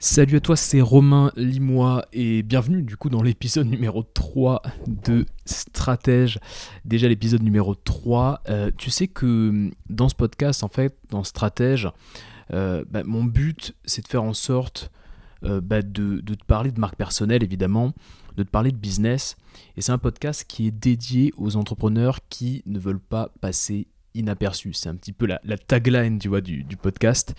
Salut à toi, c'est Romain Limois et bienvenue du coup dans l'épisode numéro 3 de Stratège. Déjà l'épisode numéro 3. Euh, tu sais que dans ce podcast, en fait, dans Stratège, euh, bah, mon but c'est de faire en sorte euh, bah, de, de, te parler de marque personnelle évidemment, de te parler de business. Et c'est un podcast qui est dédié aux entrepreneurs qui ne veulent pas passer inaperçu. C'est un petit peu la, tagline tu vois, du, podcast.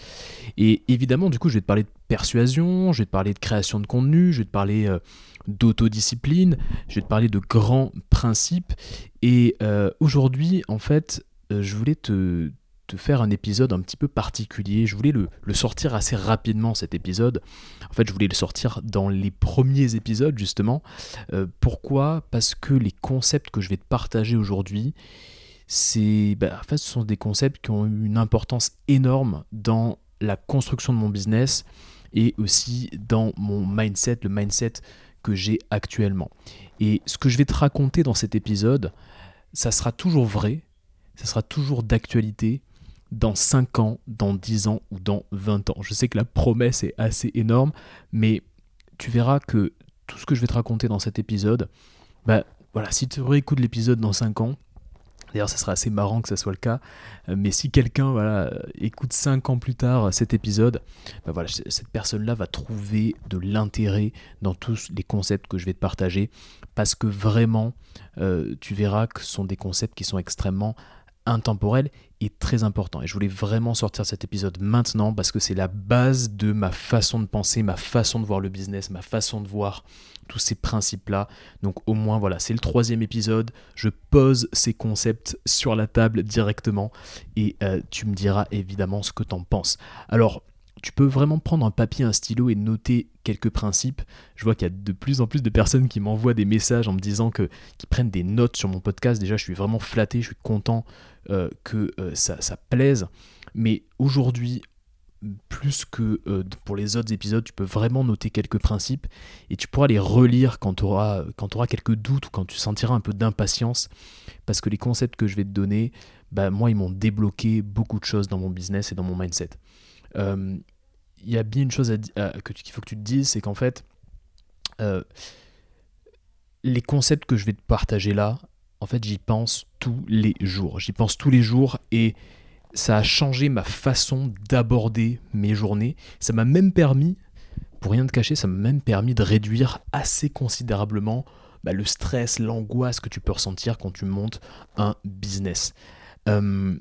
Et évidemment, du coup, je vais te parler de persuasion, je vais te parler de création de contenu, je vais te parler euh, d'autodiscipline, je vais te parler de grands principes. Et euh, aujourd'hui, en fait, euh, je voulais te, faire un épisode un petit peu particulier. Je voulais le, le, sortir assez rapidement, cet épisode. En fait, je voulais le sortir dans les premiers épisodes, justement. pourquoi? Parce que les concepts que je vais te partager aujourd'hui, c'est, bah, ce sont des concepts qui ont eu une importance énorme dans la construction de mon business et aussi dans mon mindset, le mindset que j'ai actuellement. Et ce que je vais te raconter dans cet épisode, ça sera toujours vrai, ça sera toujours d'actualité dans 5 ans, dans 10 ans ou dans 20 ans. Je sais que la promesse est assez énorme, mais tu verras que tout ce que je vais te raconter dans cet épisode, bah voilà, si tu réécoutes l'épisode dans 5 ans, D'ailleurs, ça serait assez marrant que ça soit le cas. Euh, mais si quelqu'un voilà, écoute 5 ans plus tard cet épisode, bah cette personne-là va trouver de l'intérêt dans tous les concepts que je vais te partager. Parce que vraiment, euh, tu verras que ce sont des concepts qui sont extrêmement intemporel très important. Et je voulais vraiment sortir cet épisode maintenant parce que c'est la base de ma façon de penser, ma façon de voir le business, ma façon de voir tous ces principes-là. Donc au moins voilà, c'est le troisième épisode. Je pose ces concepts sur la table directement et euh, tu me diras évidemment ce que tu en penses. Alors tu peux vraiment prendre un papier, un stylo et noter quelques principes. Je vois qu'il y a de plus en plus de personnes qui m'envoient des messages en me disant que prennent des notes sur mon podcast. Déjà, je suis vraiment flatté, je suis content euh, que euh, ça, plaise. Mais aujourd'hui, plus que euh, pour les autres épisodes, tu peux vraiment noter quelques principes et tu pourras les relire quand tu auras, quand quelques doutes ou quand tu sentiras un peu d'impatience. Parce que les concepts que je vais te donner, bah, moi, ils m'ont débloqué beaucoup de choses dans mon business et dans mon mindset. Il y a bien une chose qu'il faut que tu te dises, c'est qu'en fait, euh, les concepts que je vais te partager là, en fait, j'y pense tous les jours. J'y pense tous les jours et ça a changé ma façon d'aborder mes journées. Ça m'a même permis, pour rien te cacher, ça m'a même permis de réduire assez considérablement bah, le stress, l'angoisse que tu peux ressentir quand tu montes un business. Euh,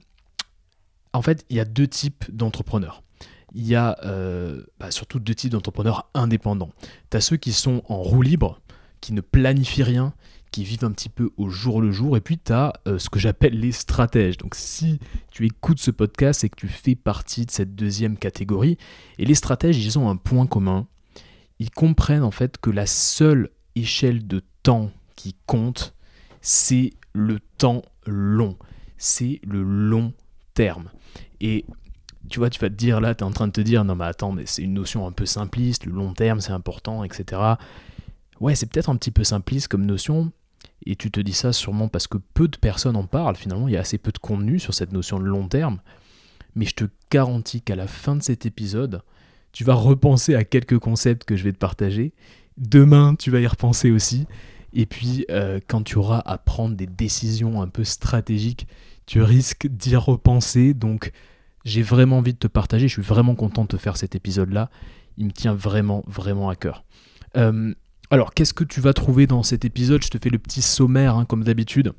en fait, il y a deux types d'entrepreneurs il y a euh, bah, surtout deux types d'entrepreneurs indépendants. Tu as ceux qui sont en roue libre, qui ne planifient rien, qui vivent un petit peu au jour le jour, et puis tu as euh, ce que j'appelle les stratèges. Donc si tu écoutes ce podcast et que tu fais partie de cette deuxième catégorie, et les stratèges, ils ont un point commun, ils comprennent en fait que la seule échelle de temps qui compte, c'est le temps long, c'est le long terme. Et tu vois, tu vas te dire là, tu es en train de te dire, non mais attends, mais c'est une notion un peu simpliste, le long terme c'est important, etc. Ouais, c'est peut-être un petit peu simpliste comme notion, et tu te dis ça sûrement parce que peu de personnes en parlent, finalement il y a assez peu de contenu sur cette notion de long terme, mais je te garantis qu'à la fin de cet épisode, tu vas repenser à quelques concepts que je vais te partager, demain tu vas y repenser aussi, et puis euh, quand tu auras à prendre des décisions un peu stratégiques, tu risques d'y repenser, donc j'ai vraiment envie de te partager, je suis vraiment content de te faire cet épisode-là. Il me tient vraiment, vraiment à cœur. Euh, alors, qu'est-ce que tu vas trouver dans cet épisode? Je te fais le petit sommaire, hein, comme d'habitude.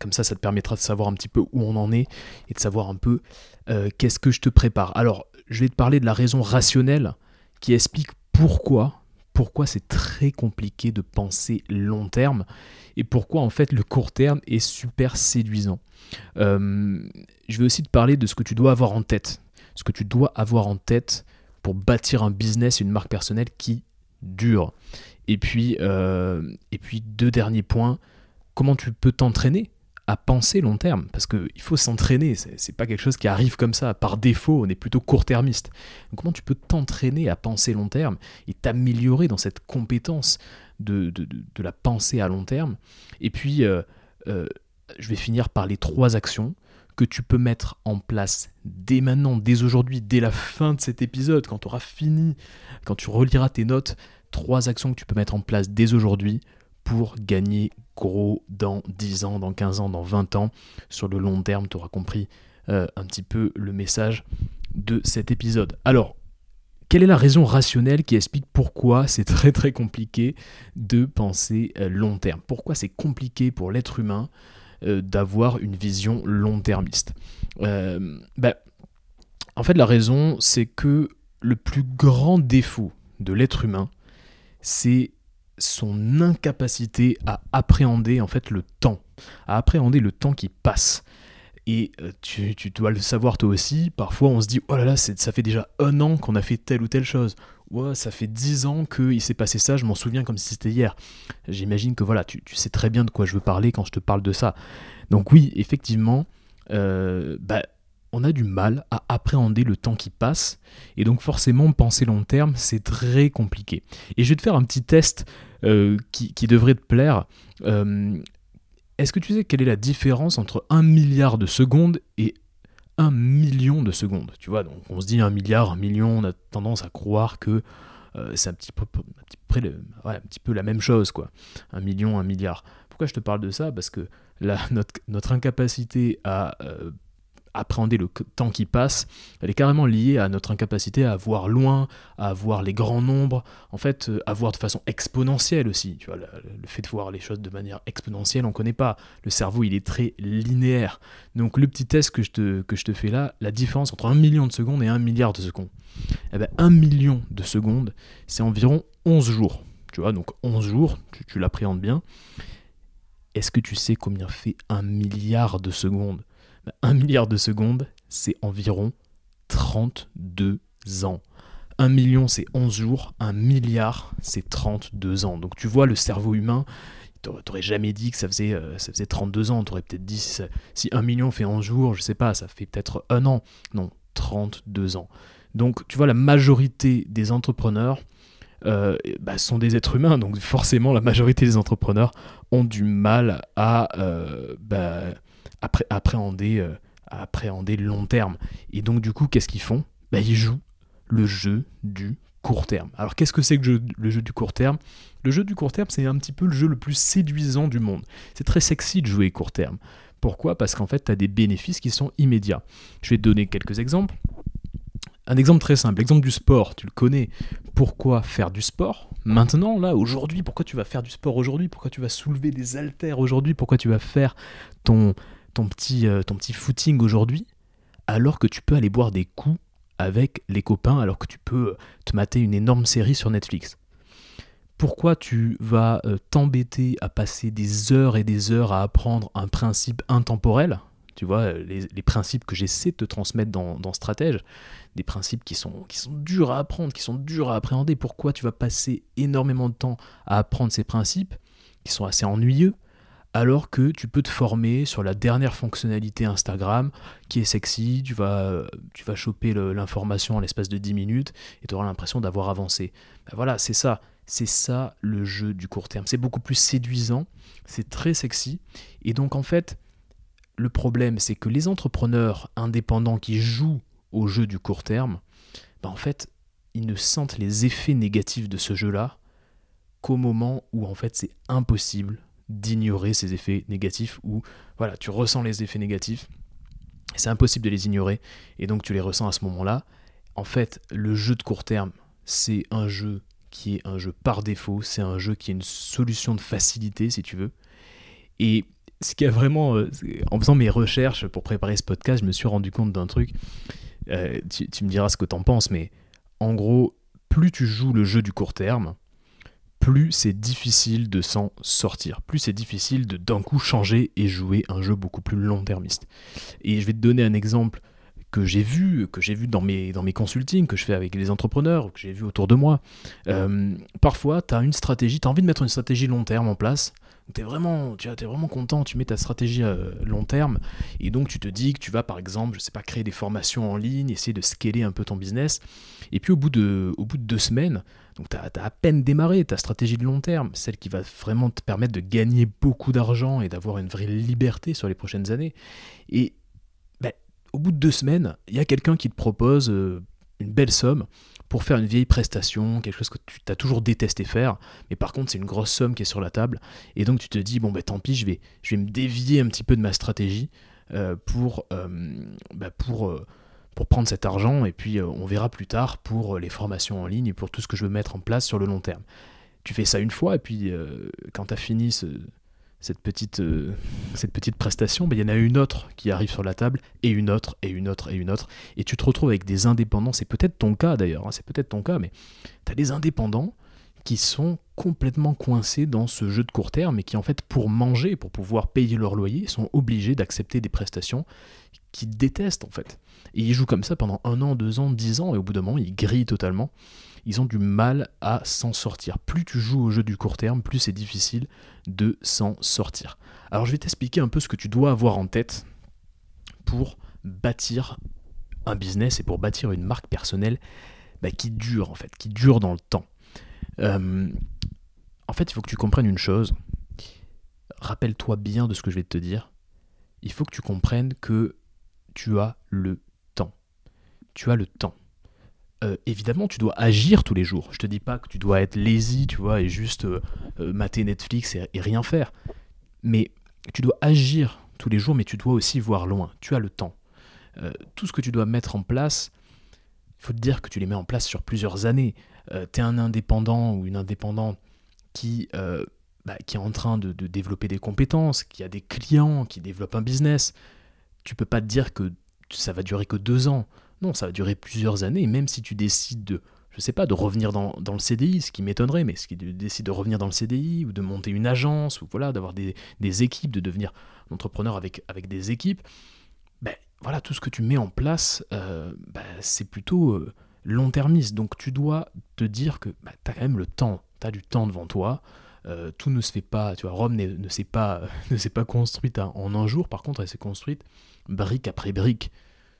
Comme ça, ça te permettra de savoir un petit peu où on en est et de savoir un peu euh, qu'est-ce que je te prépare. Alors, je vais te parler de la raison rationnelle qui explique pourquoi pourquoi c'est très compliqué de penser long terme et pourquoi en fait le court terme est super séduisant. Euh, je vais aussi te parler de ce que tu dois avoir en tête, ce que tu dois avoir en tête pour bâtir un business une marque personnelle qui dure. Euh, et puis deux derniers points, comment tu peux t'entraîner à penser long terme, parce qu'il faut s'entraîner, c'est pas quelque chose qui arrive comme ça, par défaut, on est plutôt court-termiste. comment tu peux t'entraîner à penser long terme et t'améliorer dans cette compétence de, de, de, la pensée à long terme? Et puis, euh, euh, je vais finir par les trois actions que tu peux mettre en place dès maintenant, dès aujourd'hui, dès la fin de cet épisode, quand tu auras fini, quand tu reliras tes notes, trois actions que tu peux mettre en place dès aujourd'hui pour gagner gros dans 10 ans, dans 15 ans, dans 20 ans. Sur le long terme, tu auras compris euh, un petit peu le message de cet épisode. Alors, quelle est la raison rationnelle qui explique pourquoi c'est très très compliqué de penser euh, long terme? Pourquoi c'est compliqué pour l'être humain euh, d'avoir une vision long-termiste? Ben, En fait, la raison, c'est que le plus grand défaut de l'être humain, c'est son incapacité à appréhender en fait le temps, à appréhender le temps qui passe. Et euh, tu, dois le savoir toi aussi, parfois on se dit oh là là, ça fait déjà un an qu'on a fait telle ou telle chose. Ouais, ça fait dix ans qu'il s'est passé ça, je m'en souviens comme si c'était hier. J'imagine que voilà, tu, sais très bien de quoi je veux parler quand je te parle de ça. Donc oui, effectivement, euh, bah, on a du mal à appréhender le temps qui passe, et donc forcément penser long terme, c'est très compliqué. Et je vais te faire un petit test euh, qui, devrait te plaire. Euh, est-ce que tu sais quelle est la différence entre un milliard de secondes et un million de secondes? Tu vois, donc on se dit un milliard, un million, on a tendance à croire que euh, c'est un petit, peu, un, petit la même chose, quoi. Un million, un milliard. Pourquoi je te parle de ça? Parce que notre, incapacité à appréhender le temps qui passe, elle est carrément liée à notre incapacité à voir loin, à voir les grands nombres, en fait, euh, à voir de façon exponentielle aussi. Tu vois, le, fait de voir les choses de manière exponentielle, on ne connaît pas. Le cerveau, il est très linéaire. Donc, le petit test que je te, que je te fais là, la différence entre un million de secondes et un milliard de secondes. Eh ben, un million de secondes, c'est environ 11 jours. Tu vois, donc 11 jours, tu, tu l'appréhendes bien. Est-ce que tu sais combien fait un milliard de secondes? 1 milliard de secondes, c'est environ 32 ans. 1 million, c'est 11 jours. 1 milliard, c'est 32 ans. Donc tu vois, le cerveau humain, t'aurais jamais dit que ça faisait, euh, ça faisait 32 ans. T'aurais peut-être dit, si, 1 million fait 11 jours, je sais pas, ça fait peut-être un an. Non, 32 ans. Donc tu vois, la majorité des entrepreneurs euh, bah, sont des êtres humains. Donc forcément, la majorité des entrepreneurs ont du mal à... Euh, bah, appréhender, euh, appréhender le long terme. Et donc, du coup, qu'est-ce qu'ils font? Bah, Ils jouent le jeu du court terme. Alors, qu'est-ce que c'est que le jeu du court terme? Le jeu du court terme, c'est un petit peu le jeu le plus séduisant du monde. C'est très sexy de jouer court terme. Pourquoi? Parce qu'en fait, tu as des bénéfices qui sont immédiats. Je vais te donner quelques exemples. Un exemple très simple, l'exemple du sport, tu le connais. Pourquoi faire du sport maintenant, là, aujourd'hui? Pourquoi tu vas faire du sport aujourd'hui? Pourquoi tu vas soulever des haltères aujourd'hui? Pourquoi tu vas faire ton, ton petit, euh, ton petit footing aujourd'hui, alors que tu peux aller boire des coups avec les copains, alors que tu peux euh, te mater une énorme série sur Netflix. Pourquoi tu vas euh, t'embêter à passer des heures et des heures à apprendre un principe intemporel? Tu vois, les, principes que j'essaie de te transmettre dans, dans, Stratège, des principes qui sont, qui sont durs à apprendre, qui sont durs à appréhender. Pourquoi tu vas passer énormément de temps à apprendre ces principes, qui sont assez ennuyeux, alors que tu peux te former sur la dernière fonctionnalité Instagram qui est sexy, tu vas, choper l'information en l'espace de 10 minutes et tu auras l'impression d'avoir avancé. Ben voilà, c'est ça. C'est ça le jeu du court terme. C'est beaucoup plus séduisant, c'est très sexy. Et donc en fait, le problème, c'est que les entrepreneurs indépendants qui jouent au jeu du court terme, ben en fait, ils ne sentent les effets négatifs de ce jeu-là qu'au moment où en fait c'est impossible d'ignorer ces effets négatifs ou voilà, tu ressens les effets négatifs, c'est impossible de les ignorer et donc tu les ressens à ce moment-là. En fait, le jeu de court terme, c'est un jeu qui est un jeu par défaut, c'est un jeu qui est une solution de facilité si tu veux. Et ce qui a vraiment, euh, en faisant mes recherches pour préparer ce podcast, je me suis rendu compte d'un truc. Euh, tu, tu, me diras ce que t'en penses, mais en gros, plus tu joues le jeu du court terme, plus c'est difficile de s'en sortir, plus c'est difficile de d'un coup changer et jouer un jeu beaucoup plus long-termiste. Et je vais te donner un exemple que j'ai vu, que j'ai vu dans mes, dans mes consultings, que je fais avec les entrepreneurs, que j'ai vu autour de moi. Euh, parfois, tu as une stratégie, tu as envie de mettre une stratégie long terme en place, tu es vraiment, tu es vraiment content, tu mets ta stratégie euh, long terme, et donc tu te dis que tu vas par exemple, je sais pas, créer des formations en ligne, essayer de scaler un peu ton business, et puis au bout de, au bout de deux semaines, donc tu as, à peine démarré ta stratégie de long terme, celle qui va vraiment te permettre de gagner beaucoup d'argent et d'avoir une vraie liberté sur les prochaines années, et au bout de deux semaines, il y a quelqu'un qui te propose euh, une belle somme pour faire une vieille prestation, quelque chose que tu as toujours détesté faire, mais par contre c'est une grosse somme qui est sur la table, et donc tu te dis, bon ben tant pis, je vais, je vais me dévier un petit peu de ma stratégie euh, pour, bah, pour, pour prendre cet argent, et puis on verra plus tard pour les formations en ligne et pour tout ce que je veux mettre en place sur le long terme. Tu fais ça une fois, et puis quand tu as fini ce, cette petite, euh, prestation, ben, il y en a une autre qui arrive sur la table, et une autre, et une autre, et une autre. Et tu te retrouves avec des indépendants, c'est peut-être ton cas d'ailleurs, hein, c'est peut-être ton cas, mais tu as des indépendants qui sont complètement coincés dans ce jeu de court terme et qui en fait pour manger, pour pouvoir payer leur loyer, sont obligés d'accepter des prestations qu'ils détestent en fait. Et ils jouent comme ça pendant un an, deux ans, dix ans, et au bout d'un moment, ils grillent totalement ils ont du mal à s'en sortir. Plus tu joues au jeu du court terme, plus c'est difficile de s'en sortir. Alors je vais t'expliquer un peu ce que tu dois avoir en tête pour bâtir un business et pour bâtir une marque personnelle bah, qui dure en fait, qui dure dans le temps. Euh, en fait, il faut que tu comprennes une chose. Rappelle-toi bien de ce que je vais te dire. Il faut que tu comprennes que tu as le temps. Tu as le temps. Euh, évidemment, tu dois agir tous les jours. Je te dis pas que tu dois être lazy, tu vois, et juste euh, euh, mater Netflix et, rien faire. Mais tu dois agir tous les jours, mais tu dois aussi voir loin. Tu as le temps. tout ce que tu dois mettre en place, il faut te dire que tu les mets en place sur plusieurs années. tu es un indépendant ou une indépendante qui, bah, est en train de, développer des compétences, qui a des clients, qui développe un business. Tu peux pas te dire que ça va durer que deux ans. Non, ça va durer plusieurs années, même si tu décides de, je sais pas, de revenir dans, le CDI, ce qui m'étonnerait, mais si tu décides de revenir dans le CDI ou de monter une agence ou voilà, d'avoir des, équipes, de devenir entrepreneur avec, avec des équipes, ben voilà, tout ce que tu mets en place, euh, ben, c'est plutôt euh, long-termiste. Donc tu dois te dire que ben, tu as quand même le temps, tu as du temps devant toi. Euh, tout ne se fait pas, tu vois, Rome ne, s'est pas, ne s'est pas construite en un jour, par contre elle s'est construite brique après brique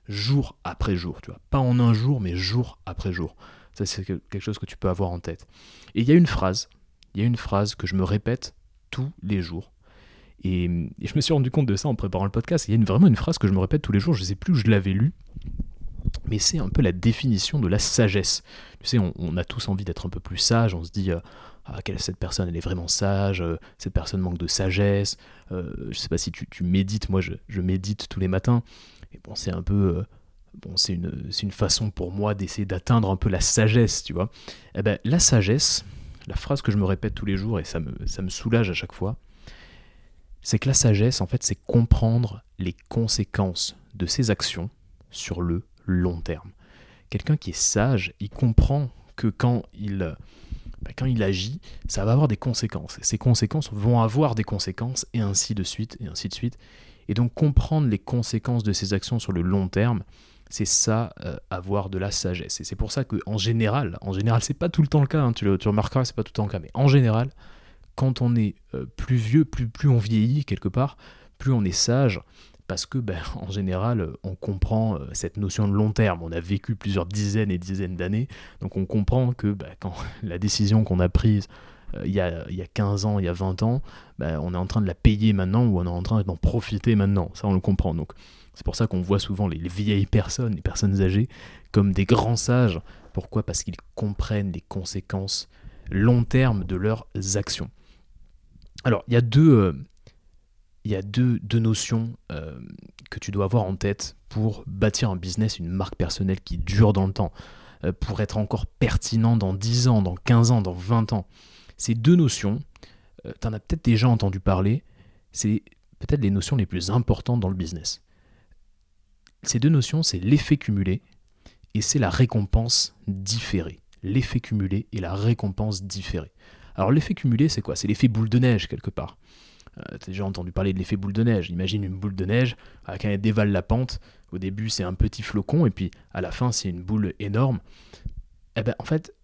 jour après jour, tu vois. Pas en un jour, mais jour après jour. Ça, c'est quelque chose que tu peux avoir en tête. Et il y a une phrase, il y a une phrase que je me répète tous les jours. Et, je me suis rendu compte de ça en préparant le podcast. Il y a vraiment une phrase que je me répète tous les jours, je ne sais plus où je l'avais lue, mais c'est un peu la définition de la sagesse. Tu sais, on, a tous envie d'être un peu plus sage, on se dit, euh, ah, cette personne, elle est vraiment sage, euh, cette personne manque de sagesse. Euh, je sais pas si tu, médites, moi je, médite tous les matins, et bon, c'est un peu. Euh, bon, c'est une, une, façon pour moi d'essayer d'atteindre un peu la sagesse, tu vois. Eh ben, la sagesse, la phrase que je me répète tous les jours, et ça me, ça me soulage à chaque fois, c'est que la sagesse, en fait, c'est comprendre les conséquences de ses actions sur le long terme. Quelqu'un qui est sage, il comprend que quand il, bah, quand il agit, ça va avoir des conséquences. ces conséquences vont avoir des conséquences, et ainsi de suite, et ainsi de suite. Et donc comprendre les conséquences de ses actions sur le long terme, c'est ça, euh, avoir de la sagesse. Et c'est pour ça qu'en général, en général, c'est pas tout le temps le cas, hein, tu, le, tu remarqueras, c'est pas tout le temps le cas, mais en général, quand on est euh, plus vieux, plus on vieillit quelque part, plus on est sage, parce que ben, en général, on comprend euh, cette notion de long terme. On a vécu plusieurs dizaines et dizaines d'années, donc on comprend que ben, quand la décision qu'on a prise euh, il, y a, il y a 15 ans, il y a 20 ans, bah, on est en train de la payer maintenant ou on est en train d'en profiter maintenant. Ça, on le comprend. Donc, c'est pour ça qu'on voit souvent les, vieilles personnes, les personnes âgées, comme des grands sages. Pourquoi? Parce qu'ils comprennent les conséquences long terme de leurs actions. Alors, il y a deux, euh, il y a deux, deux notions euh, que tu dois avoir en tête pour bâtir un business, une marque personnelle qui dure dans le temps, pour être encore pertinent dans 10 ans, dans 15 ans, dans 20 ans. Ces deux notions, euh, tu en as peut-être déjà entendu parler, c'est peut-être les notions les plus importantes dans le business. Ces deux notions, c'est l'effet cumulé et c'est la récompense différée. L'effet cumulé et la récompense différée. Alors l'effet cumulé, c'est quoi? C'est l'effet boule de neige quelque part. Euh, tu as déjà entendu parler de l'effet boule de neige. Imagine une boule de neige, quand elle dévale la pente, au début c'est un petit flocon et puis à la fin c'est une boule énorme. Eh ben, en fait,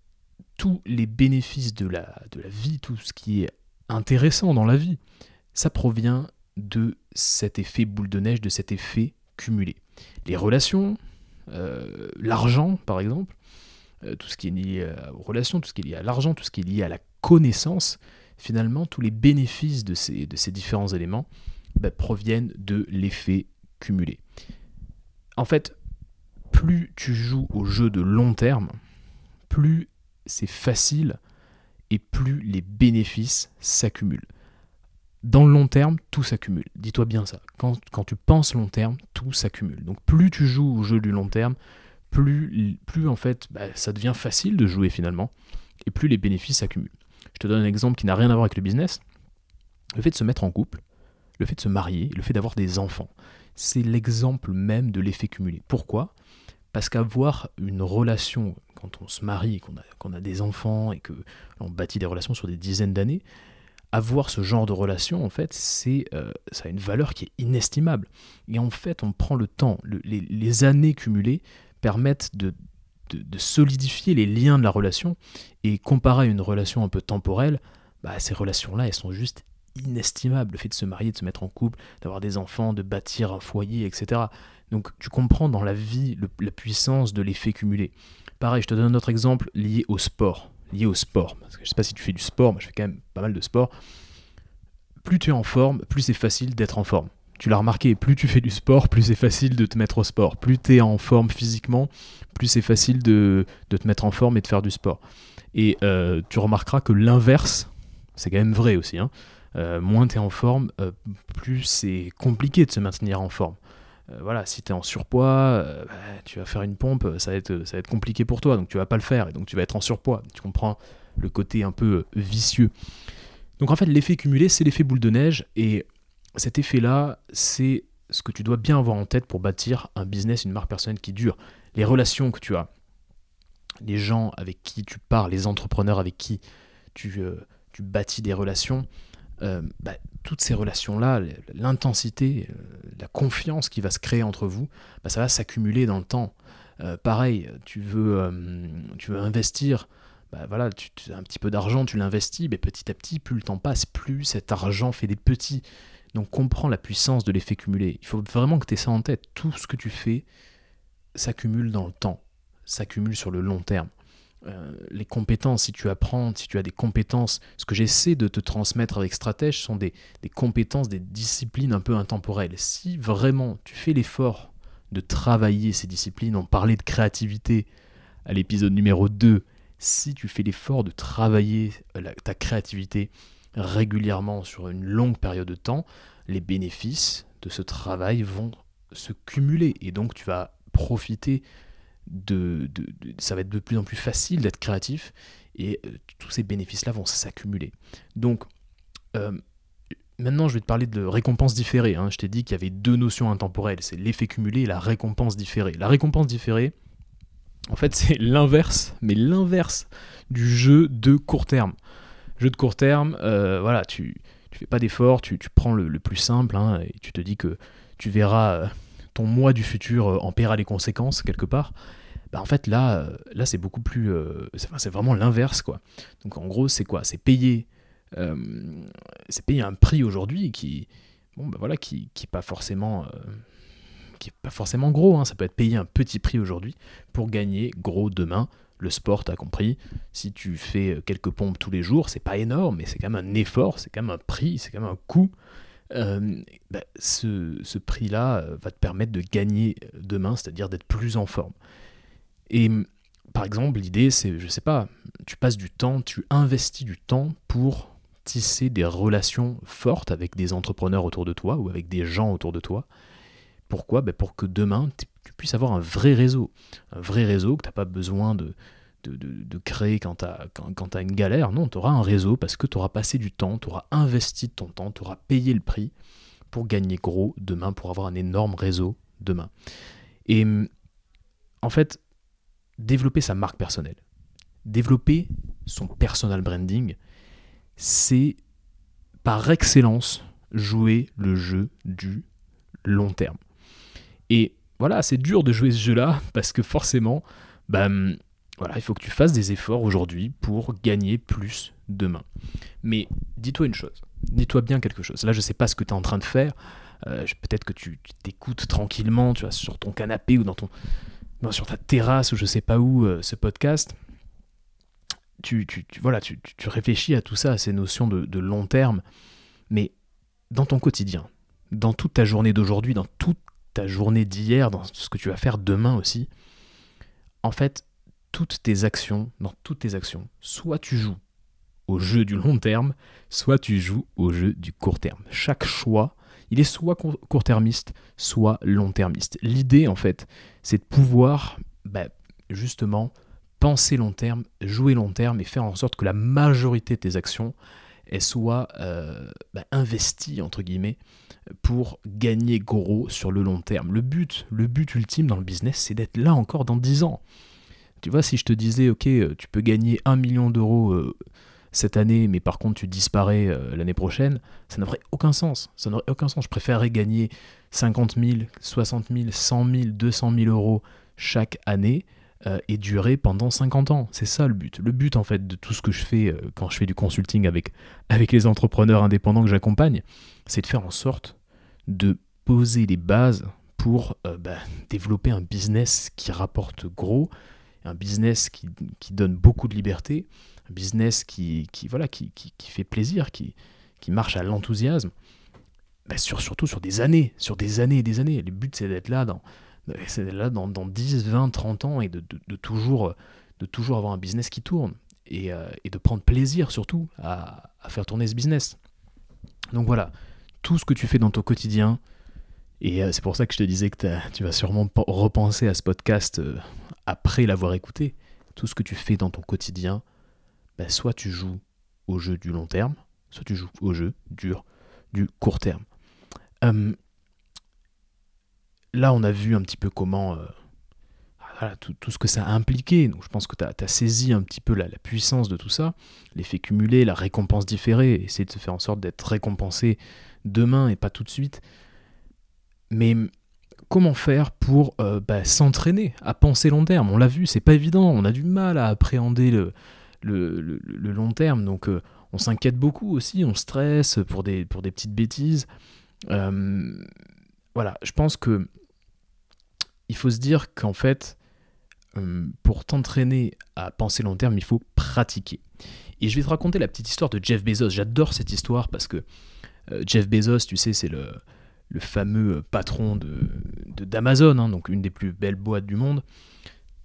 tous les bénéfices de la, de la vie, tout ce qui est intéressant dans la vie, ça provient de cet effet boule de neige, de cet effet cumulé. Les relations, euh, l'argent par exemple, euh, tout ce qui est lié aux relations, tout ce qui est lié à l'argent, tout ce qui est lié à la connaissance, finalement, tous les bénéfices de ces, différents éléments bah, proviennent de l'effet cumulé. en fait, plus tu joues au jeu de long terme, plus c'est facile et plus les bénéfices s'accumulent. Dans le long terme, tout s'accumule. Dis-toi bien ça. Quand, tu penses long terme, tout s'accumule. Donc plus tu joues au jeu du long terme, plus, plus en fait bah, ça devient facile de jouer finalement, et plus les bénéfices s'accumulent. Je te donne un exemple qui n'a rien à voir avec le business. Le fait de se mettre en couple, le fait de se marier, le fait d'avoir des enfants, c'est l'exemple même de l'effet cumulé. Pourquoi? Parce qu'avoir une relation, quand on se marie, qu'on a, des enfants et qu'on bâtit des relations sur des dizaines d'années, avoir ce genre de relation, en fait, c'est euh, ça a une valeur qui est inestimable. Et en fait, on prend le temps, les, années cumulées permettent de, de, solidifier les liens de la relation. Et comparé à une relation un peu temporelle, bah, ces relations-là, elles sont juste inestimables. Le fait de se marier, de se mettre en couple, d'avoir des enfants, de bâtir un foyer, etc. Donc tu comprends dans la vie la puissance de l'effet cumulé. Pareil, je te donne un autre exemple lié au sport lié au sport. Je sais pas si tu fais du sport, moi je fais quand même pas mal de sport. Plus tu es en forme, plus c'est facile d'être en forme. Tu l'as remarqué, plus tu fais du sport, plus c'est facile de te mettre au sport. Plus tu es en forme physiquement, plus c'est facile de, te mettre en forme et de faire du sport. Et euh, tu remarqueras que l'inverse, c'est quand même vrai aussi. Hein. Euh, moins tu es en forme, euh, plus c'est compliqué de se maintenir en forme. Voilà, si tu es en surpoids, bah, tu vas faire une pompe, ça va, être, ça va être compliqué pour toi, donc tu vas pas le faire, et donc tu vas être en surpoids. Tu comprends le côté un peu vicieux. Donc en fait, l'effet cumulé, c'est l'effet boule de neige, et cet effet-là, c'est ce que tu dois bien avoir en tête pour bâtir un business, une marque personnelle qui dure. Les relations que tu as, les gens avec qui tu parles, les entrepreneurs avec qui tu, tu bâtis des relations, euh, bah, toutes ces relations-là, l'intensité, euh, la confiance qui va se créer entre vous, bah, ça va s'accumuler dans le temps. Euh, pareil, tu veux, tu veux investir, bah, voilà, tu, as un petit peu d'argent, tu l'investis, mais petit à petit, plus le temps passe, plus cet argent fait des petits. Donc comprends la puissance de l'effet cumulé. Il faut vraiment que tu aies ça en tête. Tout ce que tu fais s'accumule dans le temps, s'accumule sur le long terme. Euh, les compétences, si tu apprends, si tu as des compétences, ce que j'essaie de te transmettre avec Stratège sont des, compétences, des disciplines un peu intemporelles. Si vraiment tu fais l'effort de travailler ces disciplines, on parlait de créativité à l'épisode numéro 2, si tu fais l'effort de travailler euh, ta créativité régulièrement sur une longue période de temps, les bénéfices de ce travail vont se cumuler et donc tu vas profiter de, ça va être de plus en plus facile d'être créatif et euh, tous ces bénéfices-là vont s'accumuler. Donc, euh, maintenant, je vais te parler de récompense différée. Hein. Je t'ai dit qu'il y avait deux notions intemporelles c'est l'effet cumulé et la récompense différée. La récompense différée, en fait, c'est l'inverse, mais l'inverse du jeu de court terme. Jeu de court terme, euh, voilà, tu, tu fais pas d'effort, tu, prends le, plus simple hein, et tu te dis que tu verras ton moi du futur en paiera les conséquences quelque part. Bah, en fait là, euh, là c'est beaucoup plus, euh, c'est vraiment l'inverse quoi. Donc en gros c'est quoi? C'est payer, euh, c'est payer un prix aujourd'hui qui, bon bah, voilà, qui, qui pas forcément, qui pas forcément gros. Hein. Ça peut être payer un petit prix aujourd'hui pour gagner gros demain. Le sport, t'as compris. Si tu fais quelques pompes tous les jours, c'est pas énorme, mais c'est quand même un effort, c'est quand même un prix, c'est quand même un coût. Bah, ce, prix-là va te permettre de gagner demain, c'est-à-dire d'être plus en forme. Et par exemple, l'idée, c'est, je sais pas, tu passes du temps, tu investis du temps pour tisser des relations fortes avec des entrepreneurs autour de toi ou avec des gens autour de toi. Pourquoi ben Pour que demain, tu puisses avoir un vrai réseau. Un vrai réseau que tu n'as pas besoin de, créer quand tu as, une galère. Non, tu auras un réseau parce que tu auras passé du temps, tu auras investi ton temps, tu auras payé le prix pour gagner gros demain, pour avoir un énorme réseau demain. Et en fait, développer sa marque personnelle, développer son personal branding, c'est par excellence jouer le jeu du long terme. Et voilà, c'est dur de jouer ce jeu-là parce que forcément, bah, voilà, il faut que tu fasses des efforts aujourd'hui pour gagner plus demain. Mais dis-toi une chose, dis-toi bien quelque chose. Là, je ne sais pas ce que tu es en train de faire. Euh, peut-être que tu t'écoutes tranquillement, tu vois, sur ton canapé ou dans ton, sur ta terrasse ou je sais pas où euh, ce podcast, tu, tu, voilà, tu, réfléchis à tout ça, à ces notions de, long terme, mais dans ton quotidien, dans toute ta journée d'aujourd'hui, dans toute ta journée d'hier, dans ce que tu vas faire demain aussi, en fait, toutes tes actions, dans toutes tes actions, soit tu joues au jeu du long terme, soit tu joues au jeu du court terme. Chaque choix, il est soit court-termiste, soit long-termiste. L'idée, en fait, c'est de pouvoir, bah, justement, penser long terme, jouer long terme et faire en sorte que la majorité de tes actions soient euh, bah, investies, entre guillemets, pour gagner gros sur le long terme. Le but, le but ultime dans le business, c'est d'être là encore dans 10 ans. Tu vois, si je te disais, ok, euh, tu peux gagner 1 million d'euros euh, cette année, mais par contre tu disparais euh, l'année prochaine, ça n'aurait aucun sens. Ça n'aurait aucun sens. Je préférerais gagner 50 000, 60 000, 100 000, 200 000 euros chaque année et durer pendant 50 ans. C'est ça le but. Le but en fait de tout ce que je fais quand je fais du consulting avec, avec les entrepreneurs indépendants que j'accompagne, c'est de faire en sorte de poser les bases pour bah, développer un business qui rapporte gros, un business qui, donne beaucoup de liberté, un business qui, voilà, qui, fait plaisir, qui, qui marche à l'enthousiasme, bah, sur, surtout sur des années, sur des années et des années. Le but, c'est d'être là dans, là dans, 10, 20, 30 ans et de, toujours, de toujours avoir un business qui tourne et, euh, de prendre plaisir surtout à, faire tourner ce business. Donc voilà, tout ce que tu fais dans ton quotidien, et euh, c'est pour ça que je te disais que tu vas sûrement repenser à ce podcast euh, après l'avoir écouté, tout ce que tu fais dans ton quotidien, bah, soit tu joues au jeu du long terme, soit tu joues au jeu dur du court terme. Là, on a vu un petit peu comment. Euh, tout, ce que ça a impliqué. Donc, je pense que tu as, saisi un petit peu la, la puissance de tout ça, l'effet cumulé, la récompense différée, essayer de faire en sorte d'être récompensé demain et pas tout de suite. Mais comment faire pour euh, bah, s'entraîner à penser long terme? On l'a vu, c'est pas évident, on a du mal à appréhender le, long terme, donc euh, on s'inquiète beaucoup aussi, on stresse pour des, petites bêtises. Voilà, je pense que il faut se dire qu'en fait, pour t'entraîner à penser long terme, il faut pratiquer. Et je vais te raconter la petite histoire de Jeff Bezos. J'adore cette histoire parce que Jeff Bezos, tu sais, c'est le, fameux patron d'Amazon, de, hein, donc une des plus belles boîtes du monde.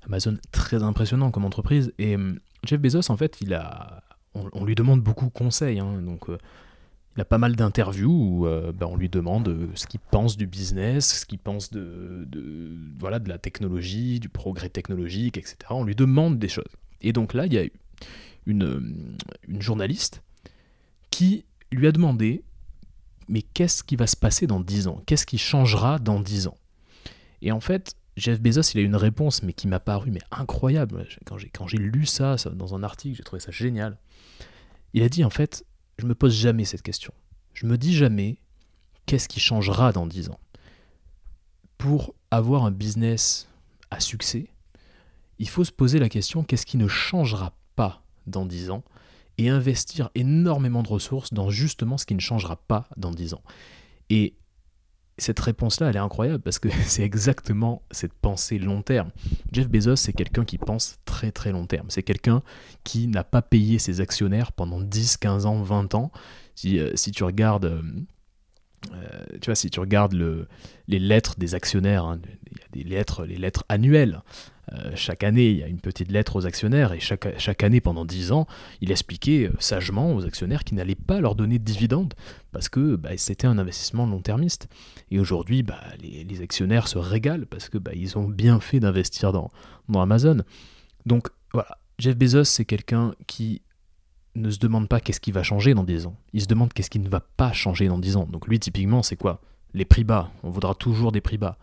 Amazon, très impressionnant comme entreprise. Et hum, Jeff Bezos, en fait, il a, on, lui demande beaucoup de conseils. Hein, donc, euh, il a pas mal d'interviews où euh, ben, on lui demande euh, ce qu'il pense du business, ce qu'il pense de, voilà, de la technologie, du progrès technologique, etc. On lui demande des choses. Et donc là, il y a une, une journaliste qui lui a demandé mais qu'est-ce qui va se passer dans 10 ans? Qu'est-ce qui changera dans 10 ans? Et en fait, Jeff Bezos, il a une réponse, mais qui m'a paru mais incroyable. Quand j'ai lu ça, dans un article, j'ai trouvé ça génial. Il a dit, en fait, je me pose jamais cette question. Je me dis jamais, qu'est-ce qui changera dans 10 ans? Pour avoir un business à succès, il faut se poser la question, qu'est-ce qui ne changera pas dans 10 ans? Et investir énormément de ressources dans justement ce qui ne changera pas dans 10 ans. Et cette réponse-là, elle est incroyable parce que c'est exactement cette pensée long terme. Jeff Bezos, c'est quelqu'un qui pense très très long terme. C'est quelqu'un qui n'a pas payé ses actionnaires pendant 10, 15 ans, 20 ans. Si, euh, si tu regardes... Euh, euh, tu vois, si tu regardes le, les lettres des actionnaires, hein, les lettres annuelles. Euh, chaque année, il y a une petite lettre aux actionnaires et chaque, année, pendant 10 ans, il expliquait euh, sagement aux actionnaires qu'il n'allait pas leur donner de dividendes parce que bah, c'était un investissement long-termiste. Et aujourd'hui, bah, les, actionnaires se régalent parce que bah, ils ont bien fait d'investir dans, dans Amazon. Donc voilà, Jeff Bezos, c'est quelqu'un qui ne se demande pas qu'est-ce qui va changer dans 10 ans. Il se demande qu'est-ce qui ne va pas changer dans 10 ans. Donc lui, typiquement, c'est quoi? Les prix bas. On voudra toujours des prix bas.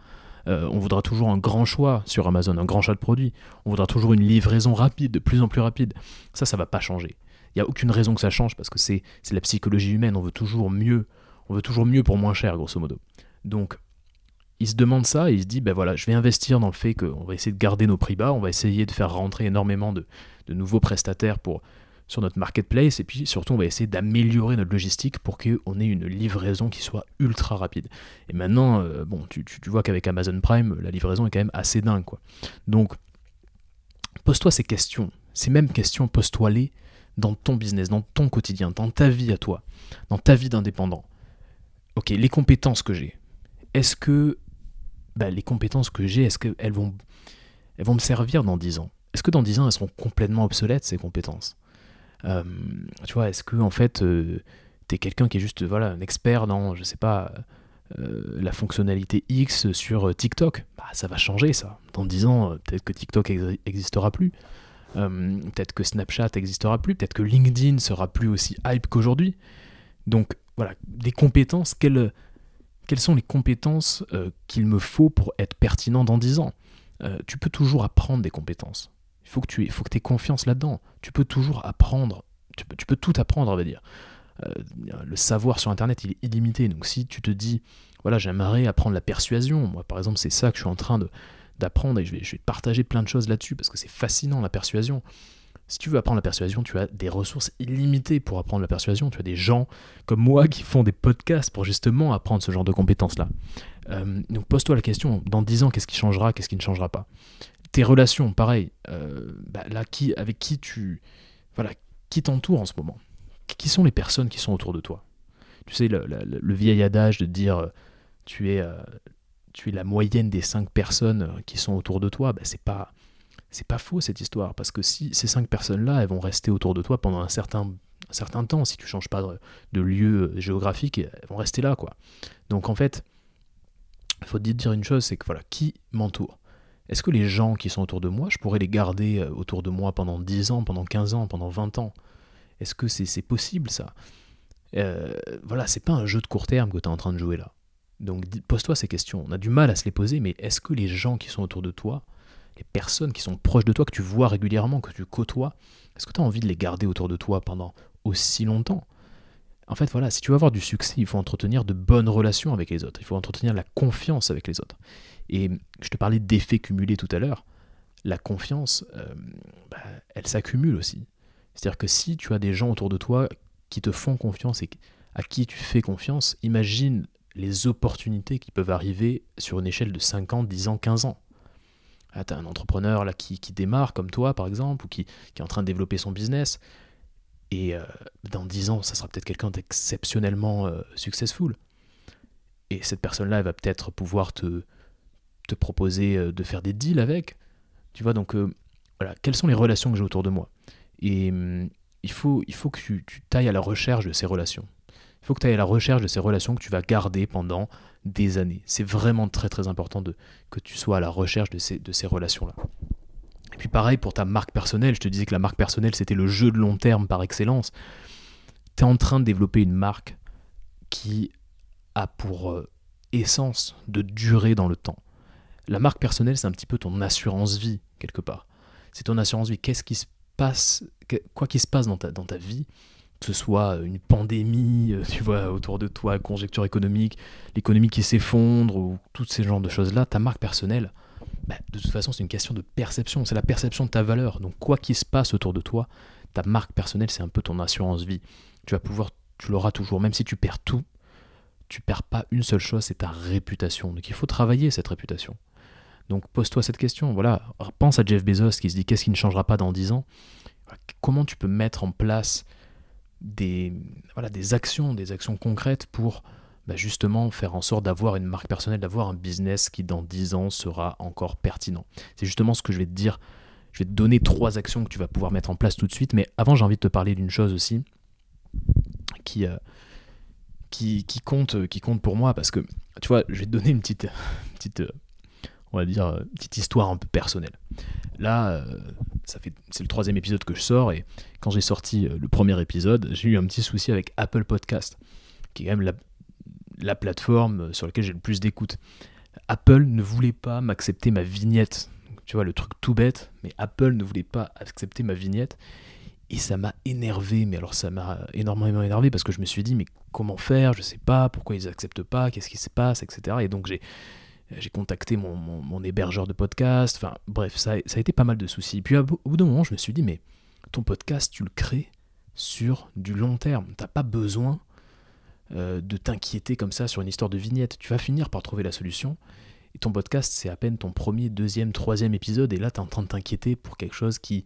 Euh, on voudra toujours un grand choix sur Amazon, un grand choix de produits. On voudra toujours une livraison rapide, de plus en plus rapide. Ça, ça va pas changer. Il n'y a aucune raison que ça change parce que c'est la psychologie humaine. On veut toujours mieux. On veut toujours mieux pour moins cher, grosso modo. Donc, il se demande ça et il se dit ben voilà, je vais investir dans le fait qu'on va essayer de garder nos prix bas, on va essayer de faire rentrer énormément de nouveaux prestataires pour sur notre marketplace et puis surtout on va essayer d'améliorer notre logistique pour qu'on ait une livraison qui soit ultra rapide. Et maintenant, euh, bon, tu, vois qu'avec Amazon Prime, la livraison est quand même assez dingue. Donc, pose-toi ces questions, ces mêmes questions, pose-toi-les dans ton business, dans ton quotidien, dans ta vie à toi, dans ta vie d'indépendant. Ok, les compétences que j'ai, est-ce que bah, les compétences que j'ai, est-ce qu'elles elles vont me servir dans 10 ans? Est-ce que dans 10 ans, elles seront complètement obsolètes, ces compétences? Euh, Tu vois, est-ce que, en fait, euh, tu es quelqu'un qui est juste, voilà, un expert dans, je sais pas, euh, la fonctionnalité X sur TikTok? Bah, Ça va changer, ça. Dans 10 ans, peut-être que TikTok n'existera plus. peut-être que Snapchat n'existera plus. Peut-être que LinkedIn sera plus aussi hype qu'aujourd'hui. Donc, voilà, des compétences, quelles quelles sont les compétences qu'il me faut pour être pertinent dans 10 ans? Tu peux toujours apprendre des compétences. Il faut que tu aies, faut que confiance là-dedans. Tu peux toujours apprendre. Tu peux, tout apprendre, on va dire. Euh, le savoir sur Internet, il est illimité. Donc si tu te dis, voilà, j'aimerais apprendre la persuasion, moi par exemple, c'est ça que je suis en train d'apprendre et je vais, je partager plein de choses là-dessus parce que c'est fascinant la persuasion. Si tu veux apprendre la persuasion, tu as des ressources illimitées pour apprendre la persuasion. Tu as des gens comme moi qui font des podcasts pour justement apprendre ce genre de compétences-là. Euh, donc pose-toi la question, dans 10 ans, qu'est-ce qui changera, qu'est-ce qui ne changera pas? Tes relations, pareil. Euh, bah, là, qui, avec qui tu... Voilà, qui t'entoure en ce moment? Qui sont les personnes qui sont autour de toi? Tu sais, le, vieil adage de dire euh, tu es, tu es la moyenne des 5 personnes qui sont autour de toi, bah, c'est pas c'est pas faux cette histoire, parce que si ces cinq personnes-là, elles vont rester autour de toi pendant un certain, certain temps, si tu changes pas de, lieu géographique, elles vont rester là, quoi. Donc en fait, il faut te dire une chose, c'est que voilà, qui m'entoure? Est-ce que les gens qui sont autour de moi, je pourrais les garder euh, autour de moi pendant 10 ans, pendant 15 ans, pendant 20 ans? Est-ce que c'est possible ça? Euh, Voilà, c'est pas un jeu de court terme que tu es en train de jouer là. Donc pose-toi ces questions. On a du mal à se les poser, mais est-ce que les gens qui sont autour de toi, les personnes qui sont proches de toi, que tu vois régulièrement, que tu côtoies, est-ce que tu as envie de les garder autour de toi pendant aussi longtemps? En fait, voilà, si tu veux avoir du succès, il faut entretenir de bonnes relations avec les autres, il faut entretenir la confiance avec les autres. Et je te parlais d'effets cumulés tout à l'heure, la confiance, euh, bah, elle s'accumule aussi. C'est-à-dire que si tu as des gens autour de toi qui te font confiance et à qui tu fais confiance, imagine les opportunités qui peuvent arriver sur une échelle de 5 ans, 10 ans, 15 ans. Ah, tu as un entrepreneur là, qui, démarre comme toi, par exemple, ou qui, est en train de développer son business. Et euh, dans 10 ans, ça sera peut-être quelqu'un d'exceptionnellement euh, successful. Et cette personne-là, elle va peut-être pouvoir te, te proposer euh, de faire des deals avec. Tu vois, donc voilà, quelles sont les relations que j'ai autour de moi? Et hum, il, faut, il faut que tu, tu tailles à la recherche de ces relations. Il faut que tu ailles à la recherche de ces relations que tu vas garder pendant des années. C'est vraiment très très important de, que tu sois à la recherche de ces, de ces relations-là. Et puis pareil pour ta marque personnelle, je te disais que la marque personnelle c'était le jeu de long terme par excellence. Tu es en train de développer une marque qui a pour euh, essence de durer dans le temps. La marque personnelle c'est un petit peu ton assurance vie quelque part. C'est ton assurance vie. Qu'est-ce qui se passe, quoi qu'il se passe dans ta, dans ta vie, que ce soit une pandémie, euh, tu vois, autour de toi, conjecture économique, l'économie qui s'effondre, ou tous ces genres de choses-là, ta marque personnelle, bah, de toute façon, c'est une question de perception, c'est la perception de ta valeur. Donc, quoi qu'il se passe autour de toi, ta marque personnelle, c'est un peu ton assurance vie. Tu vas pouvoir, tu l'auras toujours, même si tu perds tout, tu perds pas une seule chose, c'est ta réputation. Donc, il faut travailler cette réputation. Donc, pose-toi cette question. Voilà, pense à Jeff Bezos qui se dit qu'est-ce qui ne changera pas dans 10 ans? Comment tu peux mettre en place des, voilà, des actions, des actions concrètes pour bah, justement faire en sorte d'avoir une marque personnelle, d'avoir un business qui dans 10 ans sera encore pertinent. C'est justement ce que je vais te dire. Je vais te donner trois actions que tu vas pouvoir mettre en place tout de suite, mais avant j'ai envie de te parler d'une chose aussi qui, euh, qui, compte, qui compte pour moi, parce que tu vois, je vais te donner une petite, petite euh, on va dire, une petite histoire un peu personnelle. Là, euh, c'est le troisième épisode que je sors et quand j'ai sorti euh, le premier épisode, j'ai eu un petit souci avec Apple Podcast, qui est quand même la, plateforme sur laquelle j'ai le plus d'écoute. Apple ne voulait pas m'accepter ma vignette. Tu vois, le truc tout bête, mais Apple ne voulait pas accepter ma vignette. Et ça m'a énervé, mais alors ça m'a énormément énervé parce que je me suis dit, mais comment faire? Je sais pas, pourquoi ils acceptent pas, qu'est-ce qui se passe, etc. Et donc j'ai j'ai contacté mon, hébergeur de podcast, enfin bref, ça, ça, a été pas mal de soucis. Puis au bout d'un moment, je me suis dit, mais ton podcast, tu le crées sur du long terme. T'as pas besoin euh, de t'inquiéter comme ça sur une histoire de vignette. Tu vas finir par trouver la solution. Et ton podcast, c'est à peine ton premier, deuxième, troisième épisode. Et là, tu es en train de t'inquiéter pour quelque chose qui,